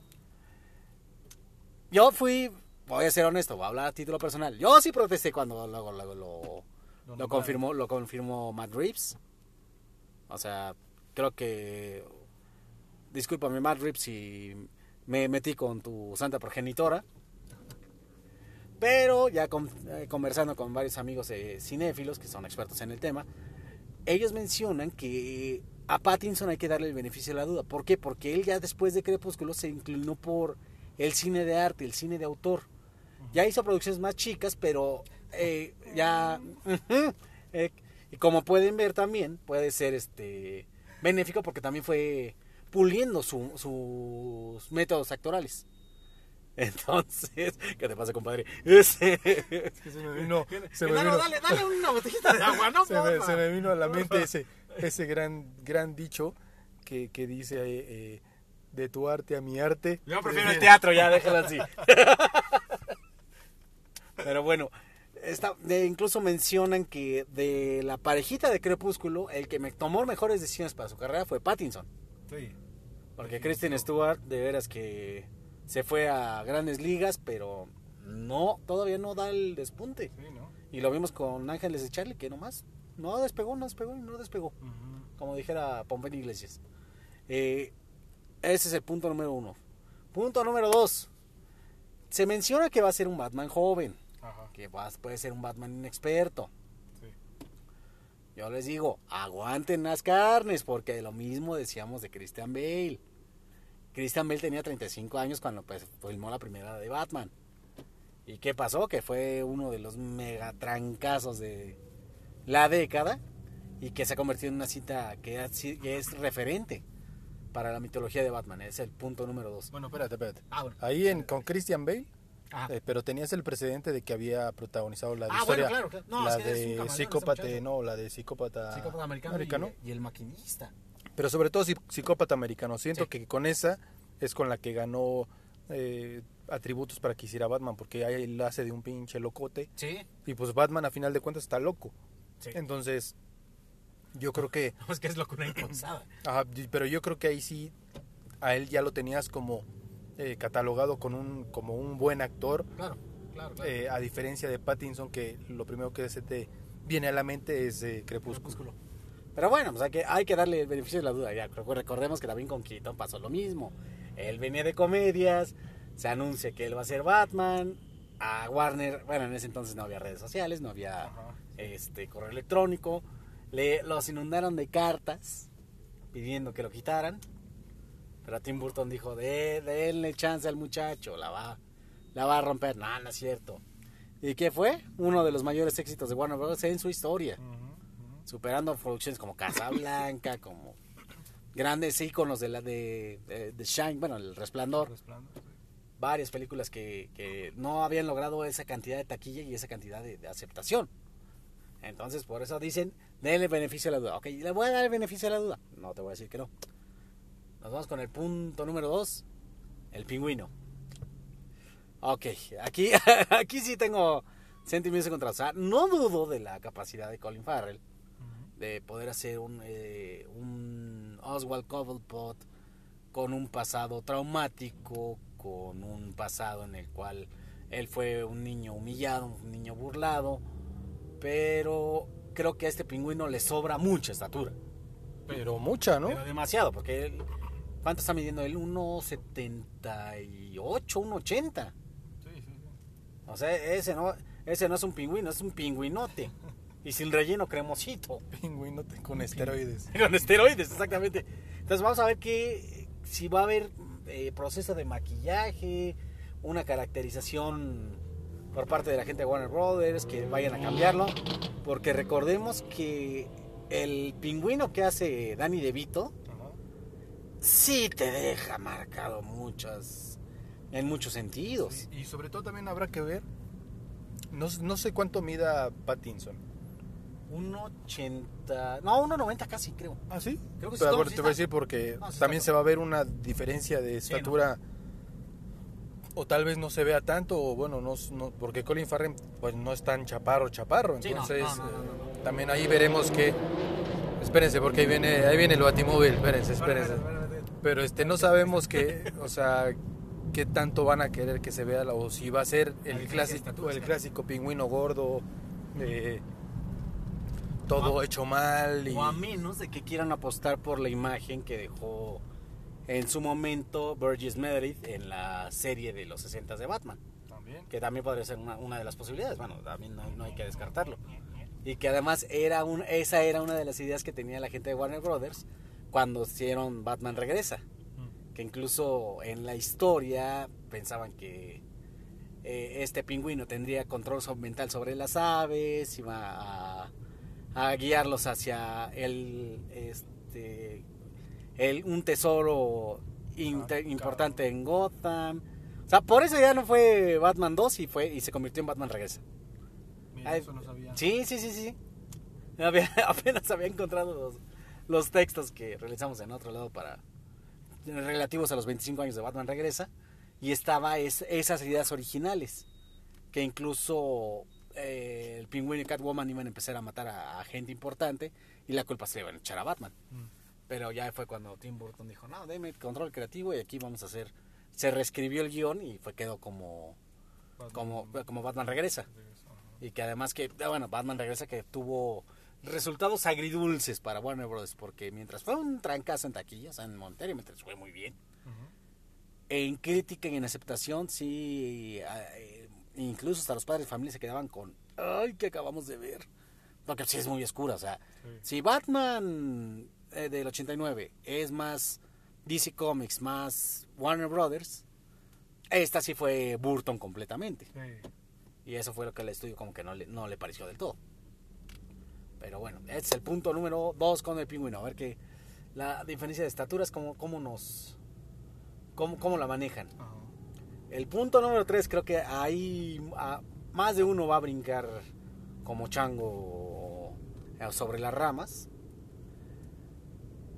Speaker 3: Yo fui, voy a ser honesto, voy a hablar a título personal. Yo sí protesté cuando luego, luego lo,
Speaker 2: Lo
Speaker 3: lo confirmó, lo confirmó Matt Reeves. O sea, creo que discúlpame Matt Reeves si me metí con tu santa progenitora. Pero ya con- eh, conversando con varios amigos eh, cinéfilos que son expertos en el tema, ellos mencionan que a Pattinson hay que darle el beneficio de la duda. ¿Por qué? Porque él ya después de Crepúsculo se inclinó por el cine de arte, el cine de autor. Ya hizo producciones más chicas, pero eh, ya... eh, y como pueden ver también, puede ser este benéfico porque también fue puliendo su- sus métodos actorales. Entonces, ¿qué te pasa, compadre?
Speaker 2: Es que se me vino, se me
Speaker 3: No, no,
Speaker 2: vino,
Speaker 3: dale, dale una botellita de agua, no
Speaker 2: se me, se me vino a la mente ese, ese gran, gran dicho que, que dice eh, eh, de tu arte a mi arte.
Speaker 3: Yo prefiero el teatro, ya, déjalo así. Pero bueno, de- incluso mencionan que de la parejita de Crepúsculo, el que me tomó mejores decisiones para su carrera fue Pattinson.
Speaker 2: Sí.
Speaker 3: Porque Kristen Stewart, de veras que se fue a grandes ligas, pero no, todavía no da el despunte.
Speaker 2: Sí, ¿no?
Speaker 3: Y lo vimos con Ángeles de Charlie, que nomás no despegó, no despegó y no despegó como dijera Pompey Iglesias. Eh, ese es el punto número uno. Punto número dos. Se menciona que va a ser un Batman joven,
Speaker 2: Ajá.
Speaker 3: que va- puede ser un Batman inexperto.
Speaker 2: Sí.
Speaker 3: Yo les digo, aguanten las carnes, porque lo mismo decíamos de Christian Bale. Christian Bale tenía 35 años cuando pues, filmó la primera de Batman. ¿Y qué pasó? Que fue uno de los megatrancazos de la década y que se ha convertido en una cita que es referente para la mitología de Batman. Es el punto número dos.
Speaker 2: Bueno, espérate, espérate.
Speaker 3: Ah, bueno.
Speaker 2: Ahí en, con Christian Bale,
Speaker 3: Ajá.
Speaker 2: eh, pero tenías el precedente de que había protagonizado la de
Speaker 3: Ah,
Speaker 2: historia,
Speaker 3: bueno, claro, claro. No,
Speaker 2: la de psicópata, no, la de psicópata,
Speaker 3: Psicópata americano, Y, y el maquinista.
Speaker 2: pero sobre todo psi- psicópata americano. Siento
Speaker 3: Sí.
Speaker 2: que con esa es con la que ganó eh, atributos para que hiciera Batman, porque ahí él hace de un pinche locote
Speaker 3: Sí.
Speaker 2: y pues Batman a final de cuentas está loco.
Speaker 3: Sí.
Speaker 2: Entonces, yo creo que
Speaker 3: No, es que es locura impulsada.
Speaker 2: Ajá, pero yo creo que ahí sí a él ya lo tenías como eh, catalogado con un como un buen actor,
Speaker 3: Claro, claro, claro.
Speaker 2: eh, a diferencia de Pattinson que lo primero que se te viene a la mente es eh, Crepúsculo.
Speaker 3: Pero bueno, pues hay que, hay que darle el beneficio de la duda. Ya, recordemos que también con Keaton pasó lo mismo. Él venía de comedias, se anuncia que él va a ser Batman. A Warner, bueno, en ese entonces no había redes sociales, no había
Speaker 2: Ajá.
Speaker 3: este correo electrónico. Le, los inundaron de cartas pidiendo que lo quitaran. Pero Tim Burton dijo, de, denle chance al muchacho, la va, la va a romper. No, no es cierto. ¿Y qué fue? Uno de los mayores éxitos de Warner Bros. en su historia superando producciones como Casablanca, como grandes íconos de la de, de, de Shine, bueno, El Resplandor, varias películas que, que no habían logrado esa cantidad de taquilla y esa cantidad de, de aceptación. Entonces, por eso dicen, denle beneficio a la duda. Ok, le voy a dar el beneficio a la duda. No te voy a decir que no. Nos vamos con el punto número dos, el pingüino. Ok, aquí, aquí sí tengo sentimientos encontrados. O sea, no dudo de la capacidad de Colin Farrell de poder hacer un, eh, un Oswald Cobblepot con un pasado traumático, con un pasado en el cual él fue un niño humillado, un niño burlado, pero creo que a este pingüino le sobra mucha estatura.
Speaker 2: Pero mucha, ¿no?
Speaker 3: Pero demasiado, porque él, ¿cuánto está midiendo él? 1,78, 1,80. O sea, ese no, ese no es un pingüino, es un pingüinote. Y sin relleno cremosito.
Speaker 2: Pingüino te- con esteroides.
Speaker 3: Con esteroides, exactamente. Entonces vamos a ver que si va a haber eh, proceso de maquillaje, una caracterización por parte de la gente de Warner Brothers, que vayan a cambiarlo. Porque recordemos que el pingüino que hace Danny DeVito sí te deja marcado muchas, en muchos sentidos.
Speaker 2: Y sobre todo también habrá que ver, no, no sé cuánto mida Pattinson.
Speaker 3: 1.80, no, 1.90 casi creo.
Speaker 2: ¿Ah, sí?
Speaker 3: Creo que sí,
Speaker 2: Pero,
Speaker 3: no,
Speaker 2: bueno,
Speaker 3: sí
Speaker 2: te voy a decir porque
Speaker 3: No, sí
Speaker 2: también se va a ver una diferencia de
Speaker 3: Sí, no.
Speaker 2: estatura. O tal vez no se vea tanto, o bueno, no, no- porque Colin Farrell pues no es tan chaparro, chaparro.
Speaker 3: Sí,
Speaker 2: Entonces, eh, también ahí veremos que... Espérense, porque ahí viene, ahí viene el batimóvil, espérense, espérense. Pero este, no sabemos que, o sea, qué tanto van a querer que se vea, la- o si va a ser el clásico, el clásico pingüino gordo, eh, todo hecho mal. Y,
Speaker 3: O a menos de que quieran apostar por la imagen que dejó en su momento Burgess Meredith en la serie de los 60 de Batman.
Speaker 2: También.
Speaker 3: Que también podría ser una, una de las posibilidades. Bueno, también no, no hay que descartarlo. Y que además era un, esa era una de las ideas que tenía la gente de Warner Brothers cuando hicieron Batman Regresa. Que incluso en la historia pensaban que eh, este pingüino tendría control mental sobre las aves, iba a, a guiarlos hacia el, este, el, un tesoro
Speaker 2: Ah,
Speaker 3: importante en Gotham. O sea, por eso ya no fue Batman 2 y, fue, y se convirtió en Batman Regresa. Ay,
Speaker 2: sabía.
Speaker 3: Sí, sí, sí, sí. Había- apenas había encontrado los, los textos que realizamos en otro lado para relativos a los 25 años de Batman Regresa y estaba es- esas ideas originales que incluso eh, el pingüino y Catwoman iban a empezar a matar a, a gente importante y la culpa se le iban a echar a Batman. Pero ya fue cuando Tim Burton dijo, no, déme control creativo y aquí vamos a hacer... Se reescribió el guion y fue quedó como, como, como Batman Regresa. Y que además que, bueno, Batman regresa que tuvo resultados agridulces para Warner Bros. Porque mientras fue un trancazo en taquilla, o sea, en Monterrey mientras fue muy bien. En crítica y en aceptación, sí, eh, incluso hasta los padres de familia se quedaban con, ay, que acabamos de ver. Porque sí es muy oscura, o sea, si Batman eh, del 89 es más DC Comics, más Warner Brothers, esta sí fue Burton completamente. Y eso fue lo que al estudio como que no le, no le pareció del todo. Pero bueno, este es el punto número dos con el pingüino. A ver qué, la diferencia de estaturas, cómo, cómo nos... Cómo, cómo la manejan. El punto número 3, creo que ahí a- más de uno va a brincar como chango eh, sobre las ramas.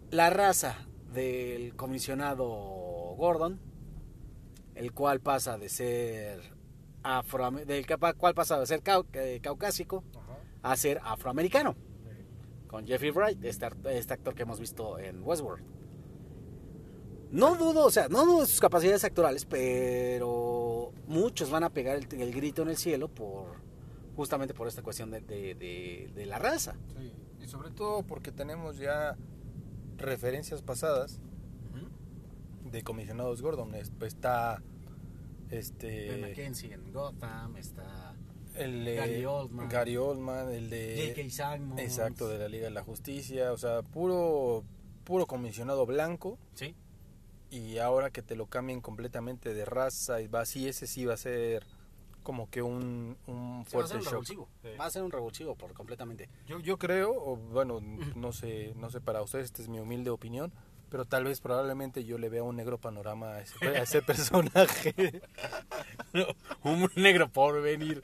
Speaker 3: La raza del comisionado Gordon, el cual pasa de ser afro del cual pasa de ser cau- eh, caucásico a ser afroamericano con Jeffrey Wright, este, este actor que hemos visto en Westworld. No dudo, o sea, no dudo de sus capacidades actorales, pero muchos van a pegar el, el grito en el cielo por justamente por esta cuestión de, de- de- de la raza.
Speaker 2: Sí, y sobre todo porque tenemos ya referencias pasadas de comisionados Gordon. Es- Está este
Speaker 3: Mackenzie en Gotham, está
Speaker 2: el de
Speaker 3: Gary Oldman.
Speaker 2: Gary Oldman, el de
Speaker 3: J.K. Simons.
Speaker 2: exacto de la Liga de la Justicia, o sea, puro puro comisionado blanco
Speaker 3: Sí,
Speaker 2: y ahora que te lo cambien completamente de raza y va así ese sí va a ser como que un, un
Speaker 3: Sí, va a ser un
Speaker 2: shock.
Speaker 3: revulsivo.
Speaker 2: Sí.
Speaker 3: Va a ser un revulsivo por completamente.
Speaker 2: Yo, yo creo, o bueno, no sé, no sé para ustedes, esta es mi humilde opinión, pero tal vez probablemente yo le vea un negro panorama a ese, a ese personaje.
Speaker 3: un negro por venir.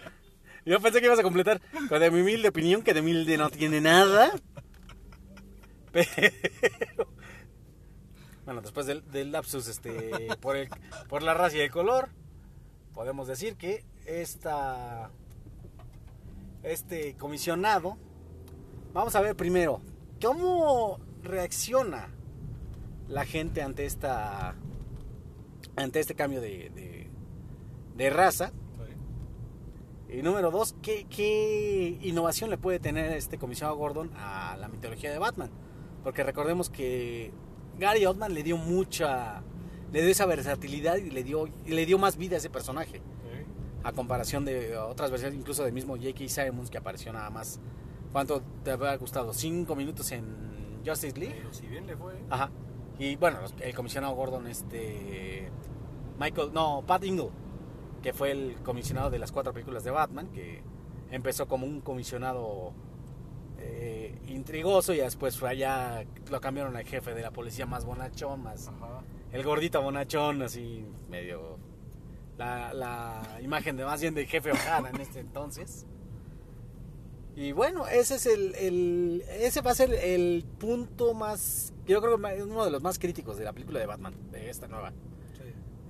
Speaker 3: Yo pensé que ibas a completar con de mi humilde opinión, que de humilde no tiene nada. Pero. Bueno, después del, lapsus este, por, el, por la raza y el color, podemos decir que esta, este comisionado. Vamos a ver primero, ¿cómo reacciona la gente ante esta ante este cambio de, de raza? Y número dos, ¿qué, ¿qué innovación le puede tener este comisionado Gordon a la mitología de Batman? Porque recordemos que Gary Oldman le dio mucha, le dio esa versatilidad y le dio, y le dio más vida a ese personaje. A comparación de otras versiones, incluso del mismo J.K. Simmons que apareció nada más. ¿Cuánto te había gustado? ¿Cinco minutos en Justice League?
Speaker 2: Pero si bien le fue.
Speaker 3: Ajá. Y bueno, el comisionado Gordon, este. Michael. No, Pat Ingle, que fue el comisionado de las cuatro películas de Batman, que empezó como un comisionado eh, intrigoso y después fue allá. Lo cambiaron al jefe de la policía más bonachón, más.
Speaker 2: Ajá.
Speaker 3: El gordito bonachón, así medio. La, la imagen de más bien del jefe O'Hara en este entonces. Y bueno, ese es el, el- ese va a ser el punto más, yo creo que es uno de los más críticos de la película de Batman, de esta nueva.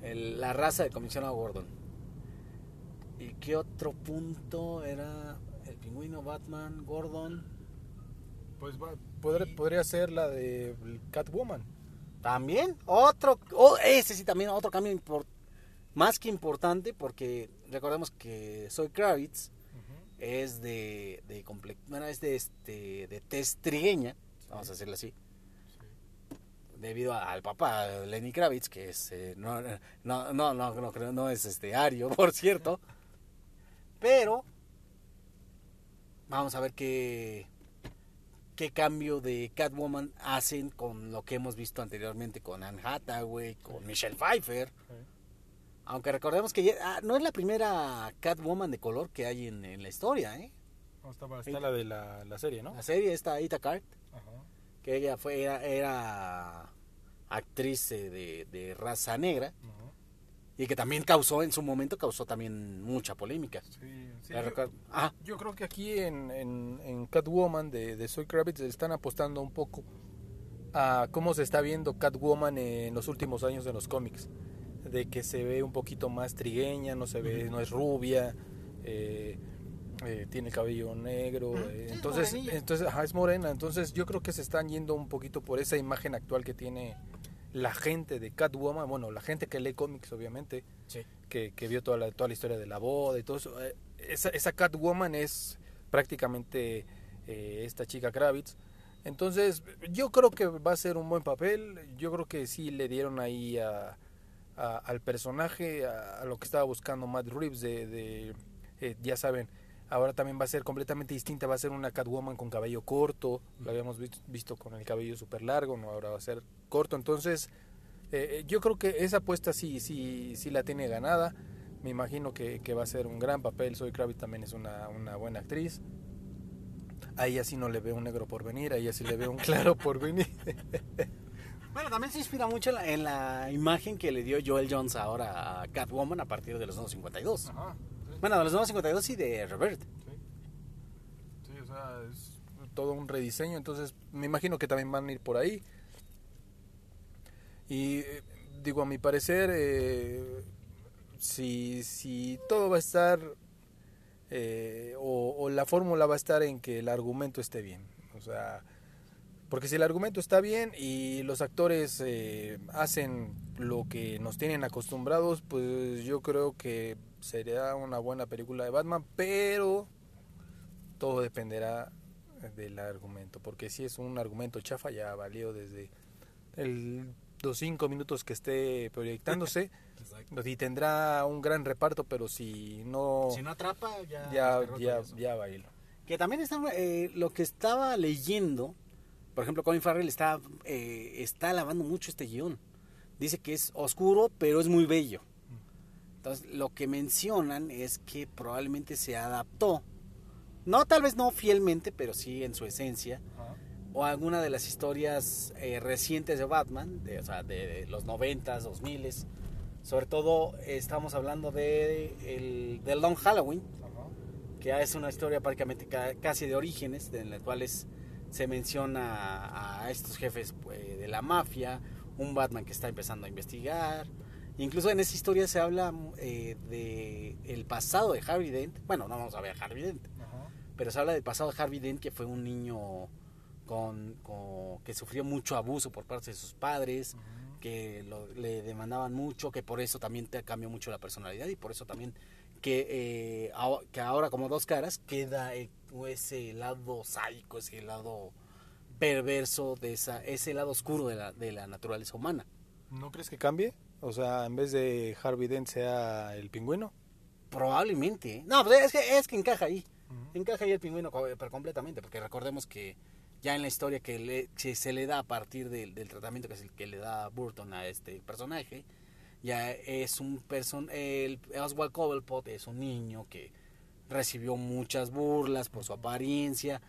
Speaker 3: El- la raza del comisionado Gordon. ¿Y qué otro punto era el pingüino Batman, Gordon?
Speaker 2: Pues va- podría, podría ser la de Catwoman.
Speaker 3: También otro, oh, ese sí también otro cambio más que importante porque recordemos que Soy Kravitz es de, de comple- bueno, es de este de tez trigueña, vamos a decirlo así. Debido a- al papá Lenny Kravitz que es eh, no, no no no no no es este ario, por cierto. Pero vamos a ver qué qué cambio de Catwoman hacen con lo que hemos visto anteriormente con Anne Hathaway, con Michelle Pfeiffer. Aunque recordemos que ya- ah, no es la primera Catwoman de color que hay en, en la historia, ¿eh?
Speaker 2: está la de la, la serie, ¿no?
Speaker 3: La serie está Ita Cart,
Speaker 2: Ajá.
Speaker 3: que ella fue era, era actriz eh, de, de raza negra
Speaker 2: Ajá.
Speaker 3: Y que también causó en su momento causó también mucha polémica.
Speaker 2: Sí, sí,
Speaker 3: La
Speaker 2: yo-
Speaker 3: ah,
Speaker 2: Yo creo que aquí en, en, en Catwoman de, de Soy Kravitz están apostando un poco a cómo se está viendo Catwoman en los últimos años en los cómics. De que se ve un poquito más trigueña, no se ve, no es rubia, eh, eh, tiene el cabello negro. Eh,
Speaker 3: es
Speaker 2: entonces, entonces ajá, es morena. Entonces yo creo que se están yendo un poquito por esa imagen actual que tiene la gente de Catwoman. Bueno, la gente que lee cómics, obviamente
Speaker 3: sí.
Speaker 2: que, que vio toda la, toda la historia de la boda y todo eso. eh, Esa, esa Catwoman es prácticamente eh, esta chica Kravitz. Entonces, yo creo que va a ser un buen papel. Yo creo que sí le dieron ahí a, a- al personaje, a, a lo que estaba buscando Matt Reeves, de, de, eh, ya saben, ahora también va a ser completamente distinta. Va a ser una Catwoman con cabello corto. Lo habíamos visto, con el cabello súper largo, no ahora va a ser corto. Entonces, eh, yo creo que esa apuesta sí, sí, sí la tiene ganada. Me imagino que, que va a ser un gran papel. Soy Kravitz también es una, una buena actriz. Ahí así no le veo un negro por venir, ahí así le veo un claro por venir.
Speaker 3: Bueno, también se inspira mucho en la, en la imagen que le dio Joel Jones ahora a Catwoman a partir de los nuevos 52.
Speaker 2: Ajá,
Speaker 3: Bueno, de los nuevos 52 y de Robert.
Speaker 2: Sí, o sea, es todo un rediseño, entonces me imagino que también van a ir por ahí. Y eh, digo, a mi parecer, eh, si, si todo va a estar, eh, o, o la fórmula va a estar en que el argumento esté bien. O sea, porque si el argumento está bien y los actores eh, hacen lo que nos tienen acostumbrados, pues yo creo que sería una buena película de Batman, pero todo dependerá del argumento, porque si es un argumento chafa ya valió desde el, los cinco minutos que esté proyectándose y tendrá un gran reparto, pero si no,
Speaker 3: Si no atrapa, ya.
Speaker 2: ya, ya, ya bailó.
Speaker 3: Que también está, eh, lo que estaba leyendo, por ejemplo, Colin Farrell está, eh, está alabando mucho este guion. Dice que es oscuro, pero es muy bello. Entonces, lo que mencionan es que probablemente se adaptó, no tal vez no fielmente, pero sí en su esencia, o alguna de las historias eh, recientes de Batman, de, o sea, de, de los 90s, 2000s. Sobre todo, eh, estamos hablando de el, del Long Halloween, que es una historia prácticamente ca- casi de orígenes, de- en las cuales se menciona a, a estos jefes pues, de la mafia, un Batman que está empezando a investigar. Incluso en esa historia se habla eh, de el pasado de Harvey Dent. Bueno, no vamos a ver a Harvey Dent, pero se habla del pasado de Harvey Dent, que fue un niño con, con- que sufrió mucho abuso por parte de sus padres, que lo- le demandaban mucho, que por eso también te cambió mucho la personalidad y por eso también que, eh, aho- que ahora como dos caras queda eh, ese lado sádico, ese lado perverso, de esa, ese lado oscuro de la, de la naturaleza humana.
Speaker 2: ¿No crees que cambie? O sea, en vez de Harvey Dent sea el pingüino.
Speaker 3: Probablemente. ¿eh? No, pues es que, es que encaja ahí. Encaja ahí el pingüino pero completamente, porque recordemos que ya en la historia que, le- que se le da a partir del, del tratamiento que es el que le da Burton a este personaje, ya es un person el Oswald Cobblepot es un niño que recibió muchas burlas por su apariencia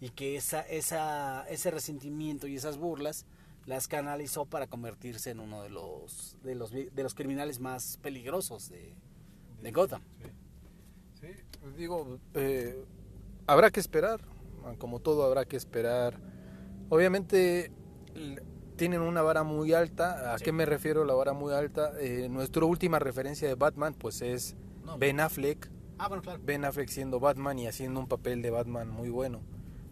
Speaker 3: y que esa, esa, ese resentimiento y esas burlas las canalizó para convertirse en uno de los de los, de los criminales más peligrosos de, de Gotham.
Speaker 2: Sí, pues digo, eh, habrá que esperar, como todo habrá que esperar. Obviamente tienen una vara muy alta, ¿a
Speaker 3: Sí.
Speaker 2: qué me refiero la vara muy alta? Eh, nuestra última referencia de Batman pues es
Speaker 3: No.
Speaker 2: Ben Affleck,
Speaker 3: Ah, bueno, claro.
Speaker 2: Ben Affleck siendo Batman y haciendo un papel de Batman muy bueno.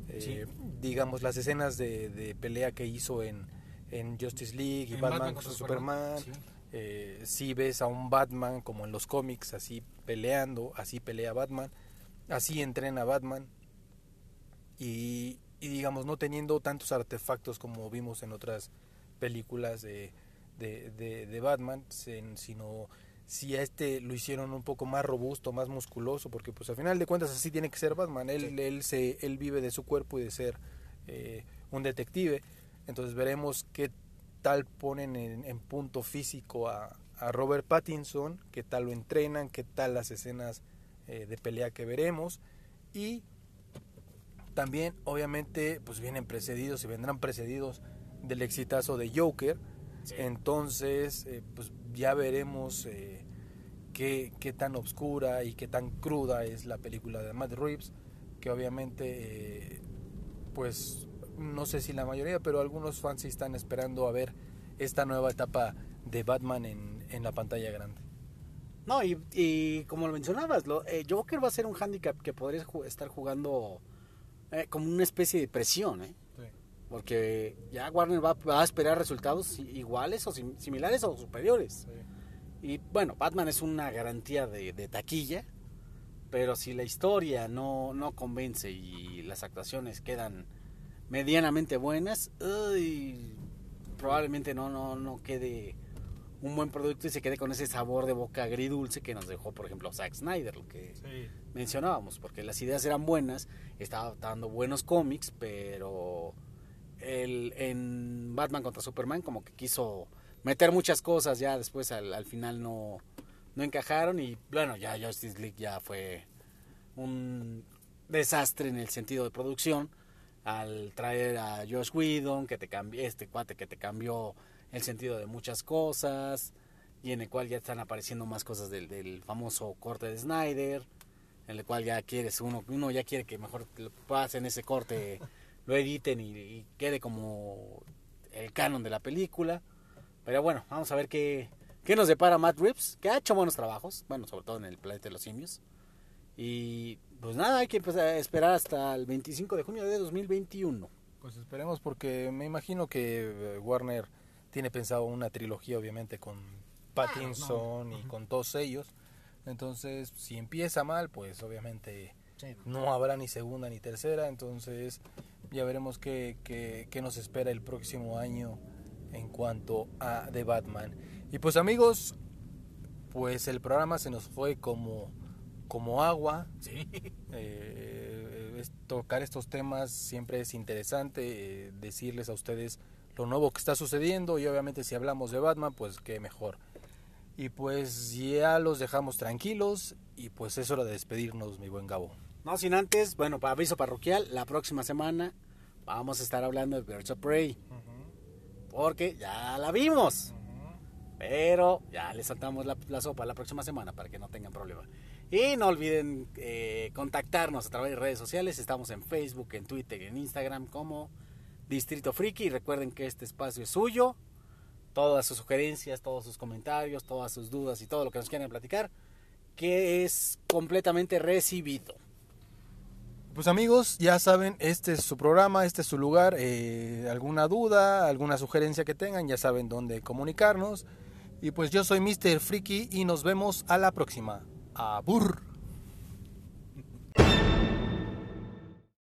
Speaker 2: Eh,
Speaker 3: Sí.
Speaker 2: Digamos, las escenas de, de pelea que hizo en, en Justice League y
Speaker 3: En
Speaker 2: Batman,
Speaker 3: Batman
Speaker 2: contra Superman.
Speaker 3: Superman, sí.
Speaker 2: Eh, si ves a un Batman como en los cómics, así peleando, así pelea Batman, así entrena Batman. Y, y digamos, no teniendo tantos artefactos como vimos en otras películas de, de, de- de Batman, sino si a este lo hicieron un poco más robusto, más musculoso, porque pues al final de cuentas así tiene que ser Batman, él,
Speaker 3: Sí.
Speaker 2: él, se, él vive de su cuerpo y de ser eh, un detective, entonces veremos qué tal ponen en, en punto físico a, a Robert Pattinson, qué tal lo entrenan, qué tal las escenas eh, de pelea que veremos y también obviamente pues vienen precedidos y vendrán precedidos del exitazo de Joker,
Speaker 3: Sí.
Speaker 2: entonces eh, pues ya veremos eh, qué, qué tan obscura y qué tan cruda es la película de Matt Reeves, que obviamente eh, pues no sé si la mayoría, pero algunos fans sí están esperando a ver esta nueva etapa de Batman en, en la pantalla grande.
Speaker 3: No, y, y como lo mencionabas, lo, eh, Joker va a ser un handicap que podrías ju- estar jugando eh, como una especie de presión, ¿eh? Porque ya Warner va, va a esperar resultados iguales o sim- similares o superiores. Y bueno, Batman es una garantía de, de taquilla, pero si la historia no, no convence y las actuaciones quedan medianamente buenas, uy, probablemente no, no, no quede un buen producto y se quede con ese sabor de boca agridulce que nos dejó, por ejemplo, Zack Snyder, lo que mencionábamos, porque las ideas eran buenas, estaba dando buenos cómics, pero el, en Batman contra Superman como que quiso meter muchas cosas, ya después al, al final no, no encajaron y bueno, ya Justice League ya fue un, desastre en el sentido de producción al traer a Josh Whedon, que te cambió, este cuate que te cambió el sentido de muchas cosas, y en el cual ya están apareciendo más cosas del, del famoso corte de Snyder, en el cual ya quieres, uno, uno ya quiere que mejor pasen ese corte, lo editen y, y quede como el canon de la película. Pero bueno, vamos a ver qué, qué nos depara Matt Reeves, que ha hecho buenos trabajos, bueno, sobre todo en el planeta de los simios. Y pues nada, hay que empezar a esperar hasta el 25 de junio de 2021.
Speaker 2: Pues esperemos porque me imagino que eh, Warner tiene pensado una trilogía obviamente con Pattinson y con todos ellos. Entonces, si empieza mal, pues obviamente no habrá ni segunda ni tercera. Entonces, ya veremos qué, qué, qué nos espera el próximo año en cuanto a The Batman. Y pues amigos, pues el programa se nos fue como, como agua.
Speaker 3: Sí.
Speaker 2: Eh, es- tocar estos temas siempre es interesante, eh, decirles a ustedes lo nuevo que está sucediendo y obviamente si hablamos de Batman, pues qué mejor. Y pues ya los dejamos tranquilos y pues es hora de despedirnos, mi buen Gabo.
Speaker 3: No sin antes, bueno, para aviso parroquial, la próxima semana vamos a estar hablando de Birds of Prey. Porque ya la vimos. Pero ya les saltamos la, la sopa la próxima semana para que no tengan problema. Y no olviden eh, contactarnos a través de redes sociales. Estamos en Facebook, en Twitter en Instagram como Distrito Friki. Recuerden que este espacio es suyo. Todas sus sugerencias, todos sus comentarios, todas sus dudas y todo lo que nos quieran platicar, que es completamente recibido.
Speaker 2: Pues amigos, ya saben, este es su programa, este es su lugar. eh, alguna duda, alguna sugerencia que tengan, ya saben dónde comunicarnos. Y pues yo soy Mr. Friki y nos vemos a la próxima. Abur.